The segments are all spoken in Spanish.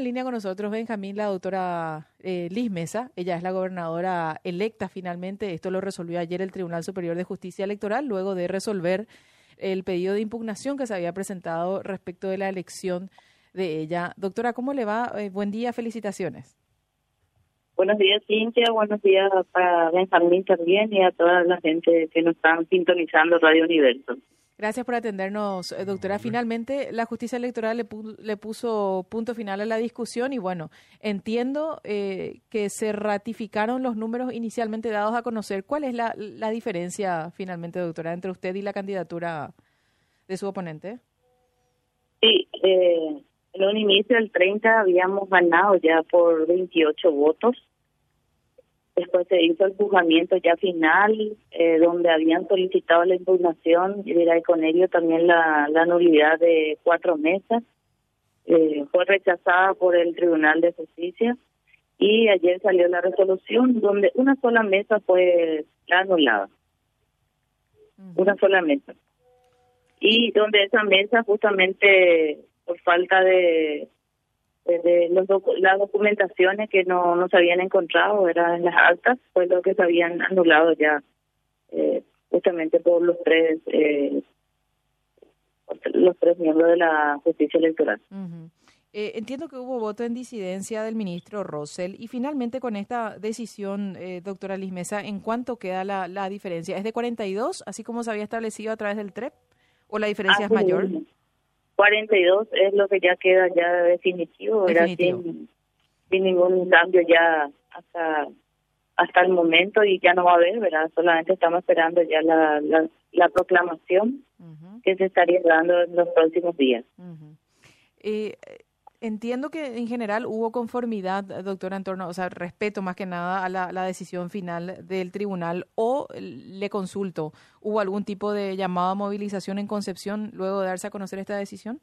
En línea con nosotros, Benjamín, la doctora eh, Liz Mesa. Ella es la gobernadora electa finalmente. Esto lo resolvió ayer el Tribunal Superior de Justicia Electoral, luego de resolver el pedido de impugnación que se había presentado respecto de la elección de ella. Doctora, ¿cómo le va? Eh, buen día, felicitaciones. Buenos días, Cintia. Buenos días para Benjamín también y a toda la gente que nos están sintonizando Radio Universo. Gracias por atendernos, eh, doctora. Finalmente, la justicia electoral le, puso punto final a la discusión y bueno, entiendo eh, que se ratificaron los números inicialmente dados a conocer. ¿Cuál es la, diferencia finalmente, doctora, entre usted y la candidatura de su oponente? Sí, eh, en un inicio, el 30, habíamos ganado ya por 28 votos Después se hizo el juzgamiento ya final, eh, donde habían solicitado la impugnación y con ello también la, la nulidad de cuatro mesas. Eh, fue rechazada por el Tribunal de Justicia y ayer salió la resolución donde una sola mesa fue anulada. Una sola mesa. Y donde esa mesa justamente por falta de de los las documentaciones que no, no se habían encontrado, eran las altas, fue lo que se habían anulado ya eh, justamente por los tres eh, los tres miembros de la justicia electoral. Eh, entiendo que hubo voto en disidencia del ministro Rosell y finalmente con esta decisión, eh, doctora Lismesa, ¿en cuánto queda la, la diferencia? ¿Es de 42, así como se había establecido a través del TREP? ¿O la diferencia es mayor? 42 es lo que ya queda ya definitivo, Sin, sin ningún cambio ya hasta hasta el momento y ya no va a haber, ¿verdad? Solamente estamos esperando ya la, la, proclamación que se estaría dando en los próximos días. eh, entiendo que en general hubo conformidad, doctora, en torno, o sea, respeto más que nada a la, la, decisión final del tribunal o le consulto, ¿hubo algún tipo de llamada a movilización en Concepción luego de darse a conocer esta decisión?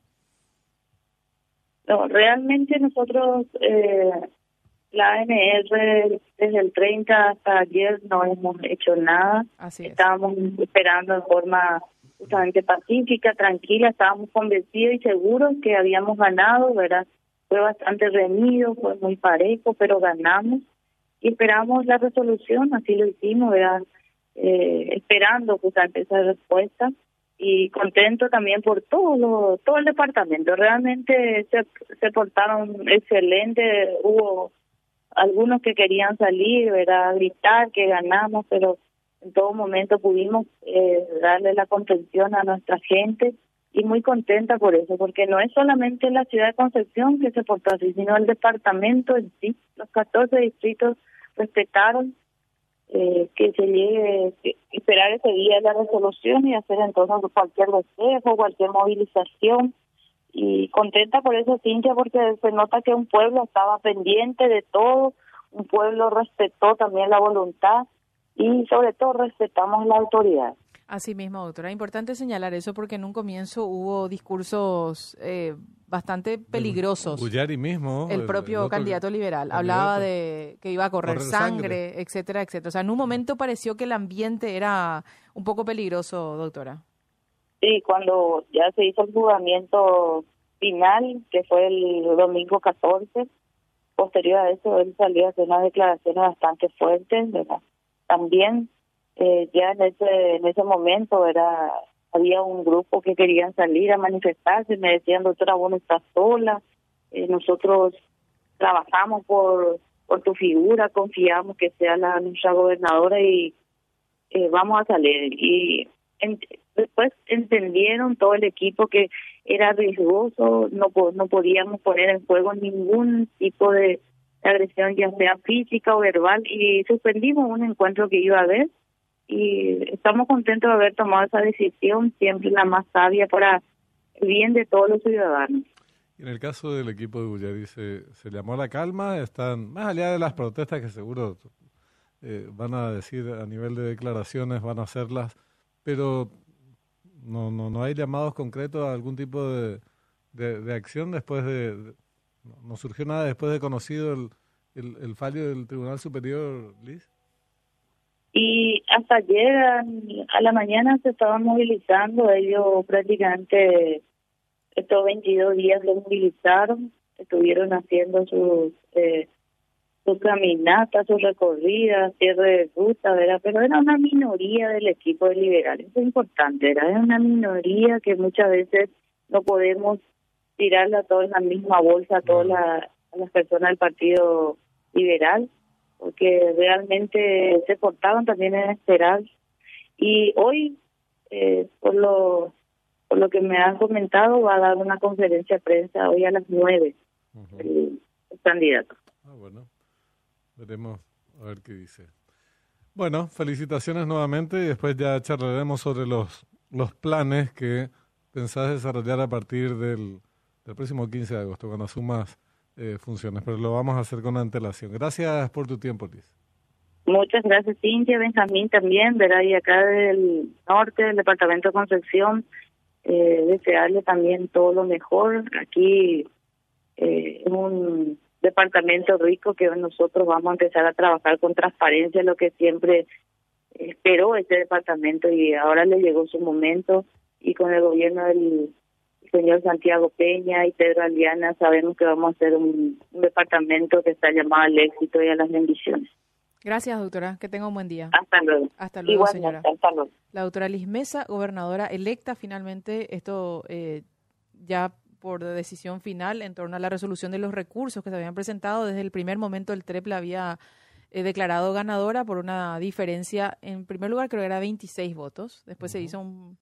No, realmente nosotros, eh, la ANR, desde el 30 hasta ayer no hemos hecho nada. Así Estábamos esperando de forma justamente pacífica, tranquila, estábamos convencidos y seguros que habíamos ganado, ¿verdad? Fue bastante reñido, fue muy parejo, pero ganamos y esperamos la resolución, así lo hicimos, ¿verdad? Eh, esperando justamente esa respuesta y contento también por todo todo el departamento. Realmente se, se portaron excelente, hubo algunos que querían salir, ¿verdad? gritar que ganamos, pero en todo momento pudimos eh, darle la contención a nuestra gente y muy contenta por eso, porque no es solamente la ciudad de Concepción que se portó así, sino el departamento en sí. Los 14 distritos respetaron eh, que se llegue, esperar ese día la resolución y hacer entonces cualquier deseo, cualquier movilización. Y contenta por eso, Cintia, porque se nota que un pueblo estaba pendiente de todo, un pueblo respetó también la voluntad y sobre todo respetamos la autoridad. Así mismo, doctora. Importante señalar eso porque en un comienzo hubo discursos eh, bastante peligrosos. mismo. El propio candidato liberal hablaba de que iba a correr, sangre, etcétera, etcétera. O sea, en un momento pareció que el ambiente era un poco peligroso, doctora. Sí, cuando ya se hizo el juzgamiento final, que fue el domingo 14, posterior a eso él salió a hacer unas declaraciones bastante fuertes, ¿verdad? También eh, ya en ese en ese momento era había un grupo que querían salir a manifestarse me decían doctora vos no estás sola eh, nosotros trabajamos por por tu figura confiamos que sea la nuestra gobernadora y eh, vamos a salir y después entendieron todo el equipo que era riesgoso no no podíamos poner en juego ningún tipo de agresión ya sea física o verbal y suspendimos un encuentro que iba a haber y estamos contentos de haber tomado esa decisión, siempre la más sabia para el bien de todos los ciudadanos. En el caso del equipo de Bullari se, se llamó a la calma, están más allá de las protestas que seguro eh, van a decir a nivel de declaraciones, van a hacerlas, pero no, no, no hay llamados concretos a algún tipo de, de acción después de, no surgió nada después de conocido el, el, fallo del Tribunal Superior, Liz. Y hasta ayer a, la mañana se estaban movilizando, ellos prácticamente estos 22 días lo movilizaron estuvieron haciendo sus eh, sus caminatas, sus recorridas, cierre de ruta, ¿verdad? Pero era una minoría del equipo de liberales, es importante, Era una minoría que muchas veces no podemos tirarla toda en la misma bolsa a todas las personas del Partido Liberal, porque realmente se portaban también en esperar. Y hoy, eh, por lo por lo que me han comentado, va a dar una conferencia de prensa hoy a las nueve, el, candidato. Ah, bueno. Veremos a ver qué dice. Bueno, felicitaciones nuevamente y después ya charlaremos sobre los, los planes que pensás desarrollar a partir del, del próximo 15 de agosto, cuando asumas eh, funciones, pero lo vamos a hacer con antelación. Gracias por tu tiempo, Liz. Muchas gracias, Cintia, Benjamín también, ¿verdad? Y acá del norte, del departamento de Concepción, eh, desearle también todo lo mejor. Aquí eh, un departamento rico que nosotros vamos a empezar a trabajar con transparencia, lo que siempre esperó este departamento y ahora le llegó su momento y con el gobierno del señor Santiago Peña y Pedro Aliana sabemos que vamos a hacer un, departamento que está llamado al éxito y a las bendiciones. Gracias, doctora. Que tenga un buen día. Hasta luego. Hasta luego, señora. La doctora Liz Mesa, gobernadora electa, finalmente, esto eh, ya por decisión final en torno a la resolución de los recursos que se habían presentado. Desde el primer momento el TREP la había eh, declarado ganadora por una diferencia, en primer lugar creo que era 26 votos, después se hizo un